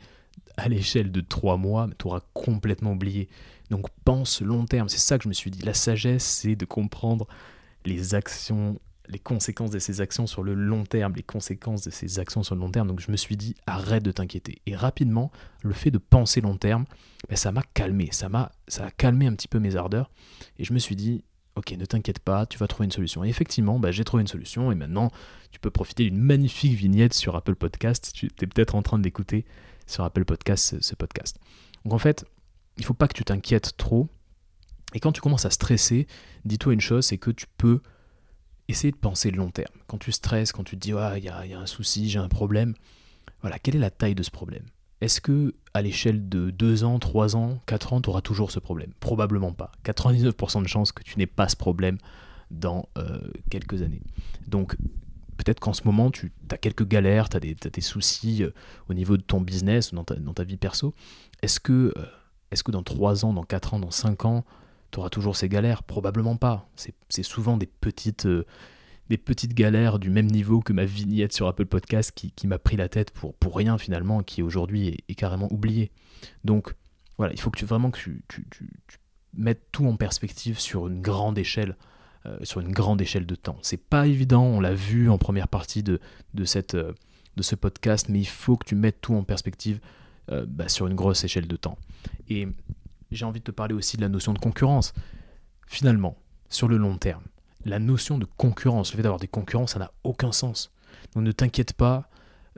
à l'échelle de trois mois, tu auras complètement oublié. Donc pense long terme. C'est ça que je me suis dit. La sagesse, c'est de comprendre les actions les conséquences de ses actions sur le long terme, les conséquences de ses actions sur le long terme. Donc je me suis dit, arrête de t'inquiéter. Et rapidement, le fait de penser long terme, ben, ça m'a calmé, ça m'a a calmé un petit peu mes ardeurs. Et je me suis dit, ok, ne t'inquiète pas, tu vas trouver une solution. Et effectivement, ben, j'ai trouvé une solution et maintenant, tu peux profiter d'une magnifique vignette sur Apple Podcast. Tu es peut-être en train d'écouter sur Apple Podcast ce, podcast. Donc en fait, il ne faut pas que tu t'inquiètes trop. Et quand tu commences à stresser, dis-toi une chose, c'est que tu peux essayer de penser long terme. Quand tu stresses, quand tu te dis il y, a, un souci, j'ai un problème, voilà, quelle est la taille de ce problème? Est-ce que à l'échelle de 2 ans, 3 ans, 4 ans, tu auras toujours ce problème? Probablement pas. 99% de chances que tu n'aies pas ce problème dans euh, quelques années. Donc peut-être qu'en ce moment, tu as quelques galères, tu as, des soucis euh, au niveau de ton business ou dans ta, vie perso. Est-ce que, euh, que dans 3 ans, dans 4 ans, dans 5 ans, tu auras toujours ces galères Probablement pas. C'est souvent des petites, euh, des petites galères du même niveau que ma vignette sur Apple Podcast qui, m'a pris la tête pour, rien finalement, qui aujourd'hui est, carrément oubliée. Donc voilà, il faut que tu vraiment que tu, mettes tout en perspective sur une grande échelle. Euh, sur une grande échelle de temps. C'est pas évident, on l'a vu en première partie de, euh, ce podcast, mais il faut que tu mettes tout en perspective bah, sur une grosse échelle de temps. Et j'ai envie de te parler aussi de la notion de concurrence. Finalement, sur le long terme, la notion de concurrence, le fait d'avoir des concurrents, ça n'a aucun sens. Donc ne t'inquiète pas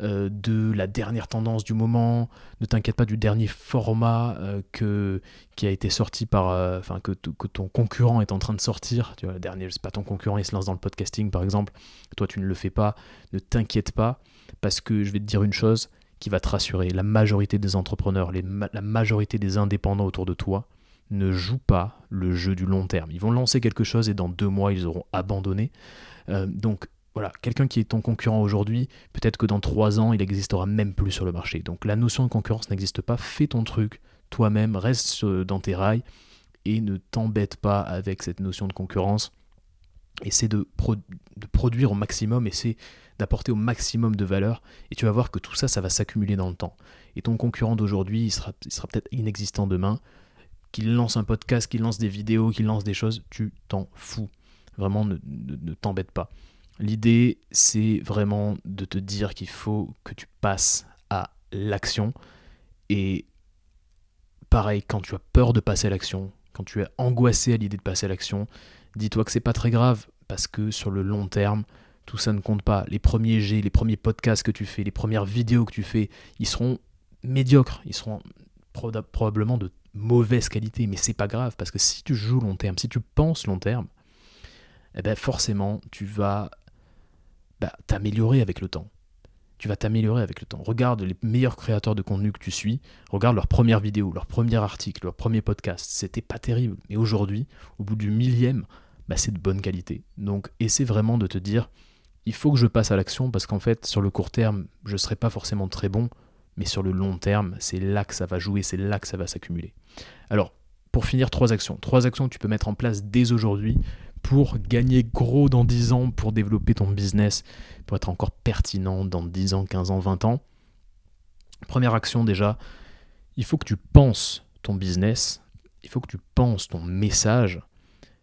euh, de la dernière tendance du moment, ne t'inquiète pas du dernier format euh, que, qui a été sorti par, euh, enfin que, que, ton concurrent est en train de sortir. Tu vois, le dernier, c'est pas ton concurrent, il se lance dans le podcasting par exemple. Toi, tu ne le fais pas. Ne t'inquiète pas parce que je vais te dire une chose, qui va te rassurer. La majorité des entrepreneurs, la majorité des indépendants autour de toi ne jouent pas le jeu du long terme. Ils vont lancer quelque chose et dans deux mois, ils auront abandonné. Euh, donc voilà, quelqu'un qui est ton concurrent aujourd'hui, peut-être que dans trois ans, il n'existera même plus sur le marché. Donc la notion de concurrence n'existe pas. Fais ton truc toi-même, reste dans tes rails et ne t'embête pas avec cette notion de concurrence. Essaie de, produire au maximum, essaie d'apporter au maximum de valeur, et tu vas voir que tout ça, ça va s'accumuler dans le temps. Et ton concurrent d'aujourd'hui, il sera, peut-être inexistant demain, qu'il lance un podcast, qu'il lance des vidéos, qu'il lance des choses, tu t'en fous. Vraiment, ne, ne, t'embête pas. L'idée, c'est vraiment de te dire qu'il faut que tu passes à l'action. Et pareil, quand tu as peur de passer à l'action, quand tu es angoissé à l'idée de passer à l'action, dis-toi que c'est pas très grave parce que sur le long terme, tout ça ne compte pas. Les premiers G, les premiers podcasts que tu fais, les premières vidéos que tu fais, ils seront médiocres, ils seront probablement de mauvaise qualité, mais c'est pas grave parce que si tu joues long terme, si tu penses long terme, eh ben forcément tu vas bah, t'améliorer avec le temps. Tu vas t'améliorer avec le temps. Regarde les meilleurs créateurs de contenu que tu suis, regarde leurs premières vidéos, leurs premiers articles, leurs premiers podcasts. C'était pas terrible, mais aujourd'hui, au bout du millième, bah, c'est de bonne qualité. Donc essaie vraiment de te dire, il faut que je passe à l'action parce qu'en fait, sur le court terme, je ne serai pas forcément très bon, mais sur le long terme, c'est là que ça va jouer, c'est là que ça va s'accumuler. Alors, pour finir, trois actions. Trois actions que tu peux mettre en place dès aujourd'hui pour gagner gros dans 10 ans, pour développer ton business, pour être encore pertinent dans 10 ans, 15 ans, 20 ans. Première action déjà, il faut que tu penses ton business, il faut que tu penses ton message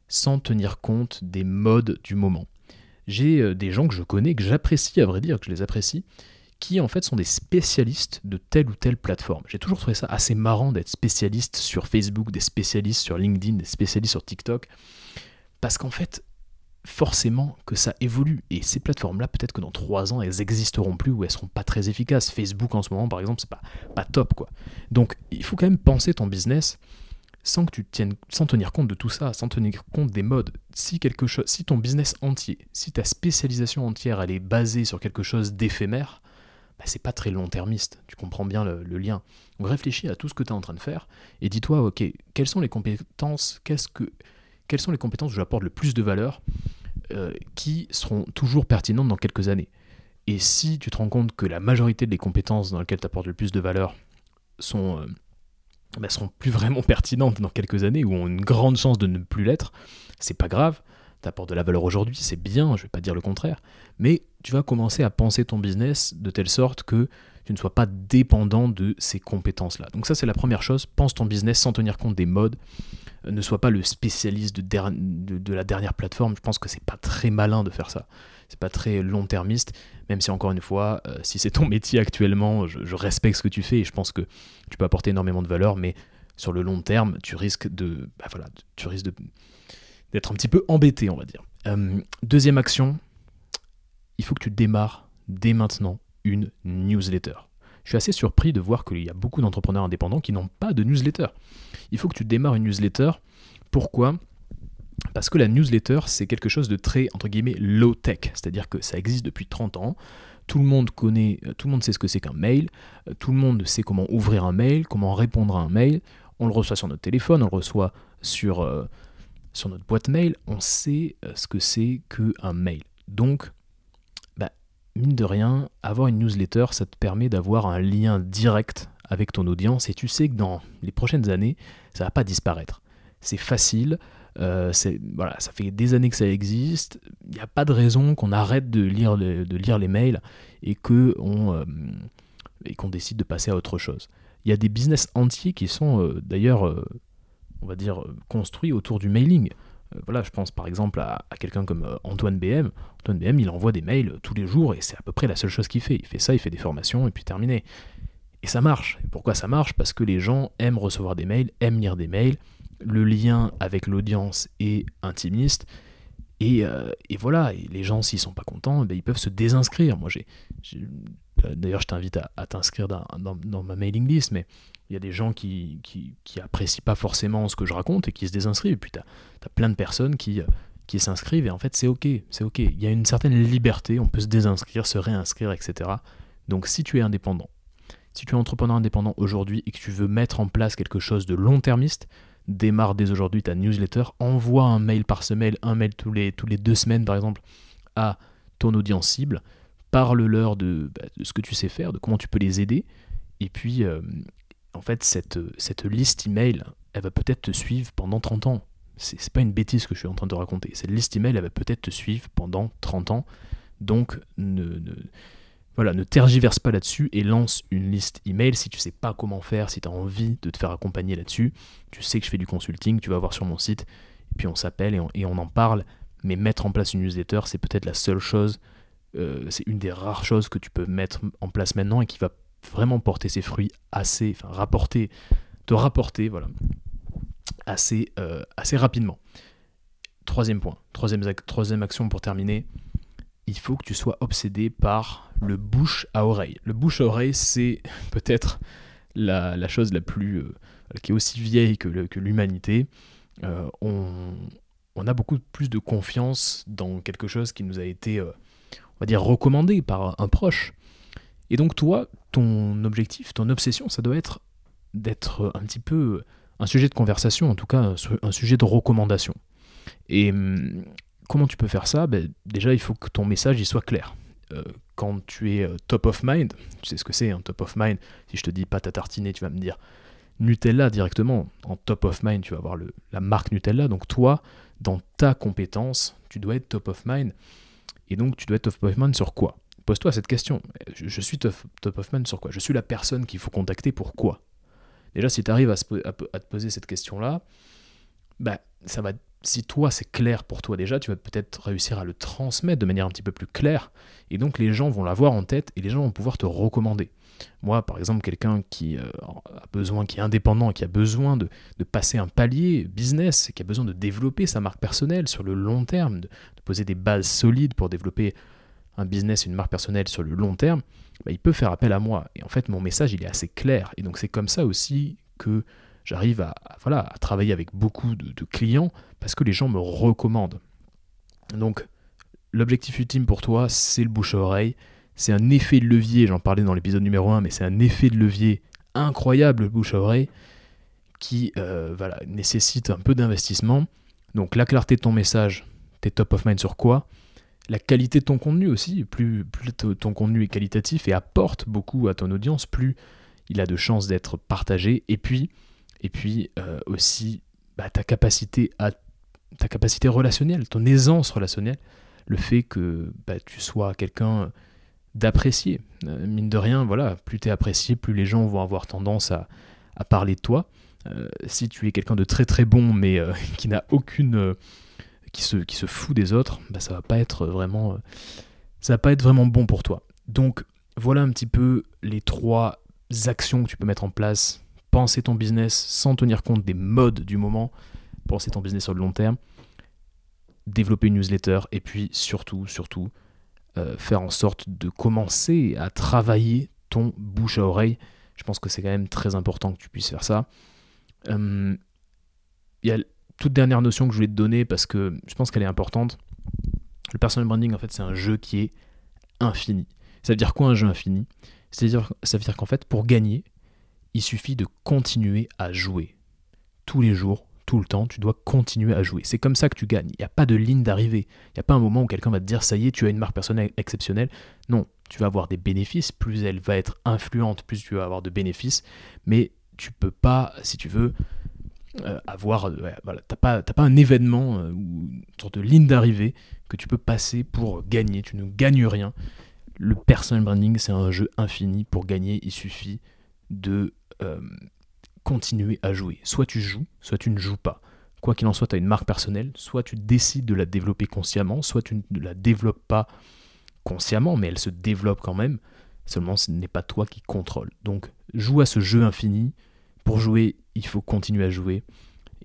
sans tenir compte des modes du moment j'ai euh, des gens que je connais, que j'apprécie, à vrai dire, que je les apprécie, qui en fait sont des spécialistes de telle ou telle plateforme. J'ai toujours trouvé ça assez marrant d'être spécialiste sur Facebook, des spécialistes sur LinkedIn, des spécialistes sur TikTok, parce qu'en fait, forcément que ça évolue. Et ces plateformes-là, peut-être que dans trois ans, elles n'existeront plus ou elles seront pas très efficaces. Facebook en ce moment, par exemple, c'est pas, pas top, quoi. Donc, il faut quand même penser ton business sans que tu tiennes, sans tenir compte de tout ça, sans tenir compte des modes. Si quelque chose, si ton business entier, si ta spécialisation entière, elle est basée sur quelque chose d'éphémère, bah c'est pas très long-termiste. Tu comprends bien le, lien. Donc réfléchis à tout ce que tu es en train de faire et dis-toi, ok, quelles sont les compétences, qu'est-ce que, quelles sont les compétences où j'apporte le plus de valeur, euh, qui seront toujours pertinentes dans quelques années? Et si tu te rends compte que la majorité des compétences dans lesquelles tu apportes le plus de valeur sont euh, bah, seront plus vraiment pertinentes dans quelques années ou ont une grande chance de ne plus l'être, c'est pas grave. Tu apportes de la valeur aujourd'hui, c'est bien, je vais pas dire le contraire, mais tu vas commencer à penser ton business de telle sorte que tu ne sois pas dépendant de ces compétences-là. Donc ça, c'est la première chose. Pense ton business sans tenir compte des modes. Euh, ne sois pas le spécialiste de, la dernière plateforme. Je pense que c'est pas très malin de faire ça. C'est pas très long-termiste, même si encore une fois, euh, si c'est ton métier actuellement, je, respecte ce que tu fais et je pense que tu peux apporter énormément de valeur, mais sur le long terme, tu risques de, bah tu risques d'être un petit peu embêté, on va dire. Euh, deuxième action, il faut que tu démarres dès maintenant une newsletter. Je suis assez surpris de voir qu'il y a beaucoup d'entrepreneurs indépendants qui n'ont pas de newsletter. Il faut que tu démarres une newsletter. Pourquoi? Parce que la newsletter, c'est quelque chose de très, entre guillemets, low-tech. C'est-à-dire que ça existe depuis 30 ans. Tout le monde connaît, euh, tout le monde sait ce que c'est qu'un mail. Euh, tout le monde sait comment ouvrir un mail, comment répondre à un mail. On le reçoit sur notre téléphone, on le reçoit sur, euh, sur notre boîte mail. On sait ce que c'est qu'un mail. Donc, mine de rien, avoir une newsletter, ça te permet d'avoir un lien direct avec ton audience et tu sais que dans les prochaines années, ça va pas disparaître. C'est facile, euh, voilà, ça fait des années que ça existe, il n'y a pas de raison qu'on arrête de lire, les mails et qu'on euh, décide de passer à autre chose. Il y a des business entiers qui sont euh, d'ailleurs, on va dire, construits autour du mailing. Euh, voilà, je pense par exemple à, quelqu'un comme euh, Antoine BM. Antoine BM, il envoie des mails tous les jours et c'est à peu près la seule chose qu'il fait. Il fait ça, il fait des formations et puis terminé. Et ça marche. Pourquoi ça marche? Parce que les gens aiment recevoir des mails, aiment lire des mails. Le lien avec l'audience est intimiste. Et, euh, voilà, et les gens, s'ils sont pas contents, ben, ils peuvent se désinscrire. Moi, j'ai, d'ailleurs, je t'invite à, t'inscrire dans, dans, ma mailing list, mais il y a des gens qui, qui, apprécient pas forcément ce que je raconte et qui se désinscrivent. Et puis tu as, plein de personnes qui, euh, qui s'inscrivent et en fait c'est ok, c'est ok. Il y a une certaine liberté, on peut se désinscrire, se réinscrire, etc. Donc si tu es indépendant, si tu es entrepreneur indépendant aujourd'hui et que tu veux mettre en place quelque chose de long-termiste, démarre dès aujourd'hui ta newsletter, envoie un mail par semaine, un mail tous les, tous les deux semaines par exemple, à ton audience cible, parle-leur de, bah, ce que tu sais faire, de comment tu peux les aider, et puis, euh, en fait, cette, cette liste email, elle va peut-être te suivre pendant 30 ans. C'est pas une bêtise que je suis en train de raconter. Cette liste email, elle va peut-être te suivre pendant 30 ans. Donc, ne, voilà, ne tergiverse pas là-dessus et lance une liste email si tu sais pas comment faire, si tu as envie de te faire accompagner là-dessus. Tu sais que je fais du consulting, tu vas voir sur mon site, et puis on s'appelle et, on, en parle. Mais mettre en place une newsletter, c'est peut-être la seule chose, euh, c'est une des rares choses que tu peux mettre en place maintenant et qui va vraiment porter ses fruits assez, enfin rapporter, te rapporter, voilà, assez, euh, rapidement. Troisième point, troisième action pour terminer, il faut que tu sois obsédé par le bouche à oreille. Le bouche à oreille, c'est peut-être la, chose la plus, euh, qui est aussi vieille que, l'humanité. Euh, on, a beaucoup plus de confiance dans quelque chose qui nous a été, on va dire, recommandé par un proche. Et donc toi, ton objectif, ton obsession, ça doit être d'être un petit peu un sujet de conversation, en tout cas un sujet de recommandation. Et hum, comment tu peux faire ça ben, Déjà, il faut que ton message il soit clair. Euh, quand tu es euh, top of mind, tu sais ce que c'est un top of mind, si je te dis pâte à tartiner, tu vas me dire Nutella directement. En top of mind, tu vas avoir le, la marque Nutella. Donc toi, dans ta compétence, tu dois être top of mind. Et donc tu dois être top of mind sur quoi? Pose-toi cette question. Je, suis top, of mind sur quoi? Je suis la personne qu'il faut contacter pour quoi? Déjà, si tu arrives à, te poser cette question-là, bah, ça va, si toi c'est clair pour toi déjà, tu vas peut-être réussir à le transmettre de manière un petit peu plus claire. Et donc les gens vont l'avoir en tête et les gens vont pouvoir te recommander. Moi, par exemple, quelqu'un qui euh, a besoin, qui est indépendant, qui a besoin de, passer un palier business, qui a besoin de développer sa marque personnelle sur le long terme, de poser des bases solides pour développer un business, une marque personnelle sur le long terme, bah, il peut faire appel à moi. Et en fait, mon message, il est assez clair. Et donc, c'est comme ça aussi que j'arrive à, voilà, à travailler avec beaucoup de, clients parce que les gens me recommandent. Donc, l'objectif ultime pour toi, c'est le bouche à oreille. C'est un effet de levier, j'en parlais dans l'épisode numéro 1, mais c'est un effet de levier incroyable, le bouche à oreille, qui euh, voilà, nécessite un peu d'investissement. Donc, la clarté de ton message, t'es top of mind sur quoi? La qualité de ton contenu aussi. Plus, plus ton contenu est qualitatif et apporte beaucoup à ton audience, plus il a de chances d'être partagé. Et puis, et puis euh, aussi bah, ta capacité à ta capacité relationnelle, ton aisance relationnelle, le fait que bah, tu sois quelqu'un d'apprécier. Euh, mine de rien, voilà, plus tu es apprécié, plus les gens vont avoir tendance à, parler de toi. Euh, si tu es quelqu'un de très très bon mais qui n'a aucune qui se, qui se fout des autres, bah, ça va pas être vraiment ça va pas être vraiment bon pour toi. Donc voilà un petit peu les trois actions que tu peux mettre en place. Penser ton business sans tenir compte des modes du moment. Penser ton business sur long terme. Développer une newsletter. Et puis surtout, surtout, euh, faire en sorte de commencer à travailler ton bouche à oreille. Je pense que c'est quand même très important que tu puisses faire ça. Il y a toute dernière notion que je voulais te donner parce que je pense qu'elle est importante. Le personal branding, en fait, c'est un jeu qui est infini. Ça veut dire quoi un jeu infini? C'est-à-dire, ça veut dire qu'en fait, pour gagner, il suffit de continuer à jouer. Tous les jours, tout le temps, tu dois continuer à jouer. C'est comme ça que tu gagnes. Il n'y a pas de ligne d'arrivée. Il n'y a pas un moment où quelqu'un va te dire ça y est, tu as une marque personnelle exceptionnelle. Non, tu vas avoir des bénéfices. Plus elle va être influente, plus tu vas avoir de bénéfices. Mais tu peux pas, si tu veux, euh, avoir. Euh, voilà, t'as pas, pas un événement euh, ou une sorte de ligne d'arrivée que tu peux passer pour gagner. Tu ne gagnes rien le personal branding, c'est un jeu infini. Pour gagner, il suffit de euh, continuer à jouer. Soit tu joues, soit tu ne joues pas. Quoi qu'il en soit, tu as une marque personnelle, soit tu décides de la développer consciemment, soit tu ne la développes pas consciemment, mais elle se développe quand même. Seulement, ce n'est pas toi qui contrôle. Donc, joue à ce jeu infini. Pour jouer, il faut continuer à jouer.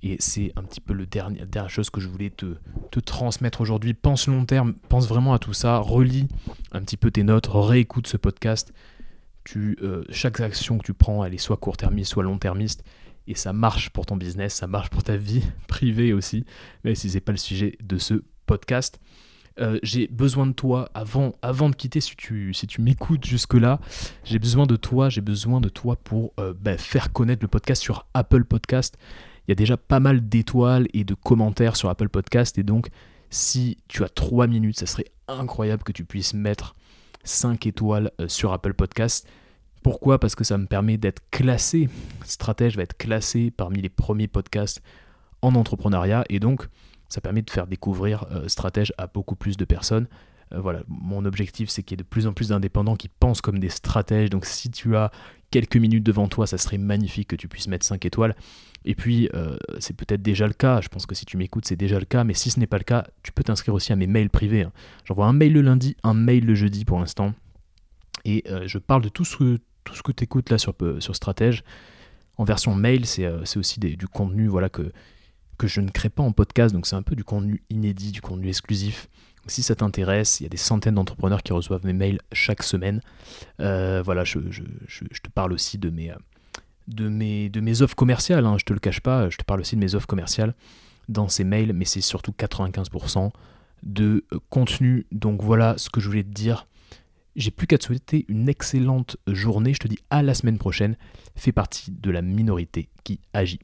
Et c'est un petit peu le dernier, la dernière chose que je voulais te, te transmettre aujourd'hui. Pense long terme, pense vraiment à tout ça, relis un petit peu tes notes, réécoute ce podcast. Euh, chaque action que tu prends, elle est soit court-termiste, soit long-termiste. Et ça marche pour ton business, ça marche pour ta vie privée aussi, mais si ce n'est pas le sujet de ce podcast. Euh, j'ai besoin de toi avant, avant de quitter, si tu, si tu m'écoutes jusque-là, j'ai besoin de toi, j'ai besoin de toi pour euh, bah, faire connaître le podcast sur Apple Podcast. Il y a déjà pas mal d'étoiles et de commentaires sur Apple Podcast et donc si tu as 3 minutes, ça serait incroyable que tu puisses mettre 5 étoiles euh, sur Apple Podcast. Pourquoi? Parce que ça me permet d'être classé. Stratège va être classé parmi les premiers podcasts en entrepreneuriat et donc ça permet de faire découvrir euh, Stratège à beaucoup plus de personnes. Euh, voilà, mon objectif c'est qu'il y ait de plus en plus d'indépendants qui pensent comme des stratèges. Donc si tu as quelques minutes devant toi, ça serait magnifique que tu puisses mettre 5 étoiles. Et puis, euh, c'est peut-être déjà le cas, je pense que si tu m'écoutes, c'est déjà le cas, mais si ce n'est pas le cas, tu peux t'inscrire aussi à mes mails privés. Hein. J'envoie un mail le lundi, un mail le jeudi pour l'instant, et euh, je parle de tout ce que, tu écoutes là sur, euh, sur Stratège. En version mail, c'est aussi du contenu voilà, que, que je ne crée pas en podcast, donc c'est un peu du contenu inédit, du contenu exclusif. Si ça t'intéresse, il y a des centaines d'entrepreneurs qui reçoivent mes mails chaque semaine. voilà, je, te parle aussi de mes de mes, de mes offres commerciales, hein, je te le cache pas, je te parle aussi de mes offres commerciales dans ces mails, mais c'est surtout 95% de euh, contenu. Donc voilà ce que je voulais te dire. J'ai plus qu'à te souhaiter une excellente journée. Je te dis à la semaine prochaine. Fais partie de la minorité qui agit.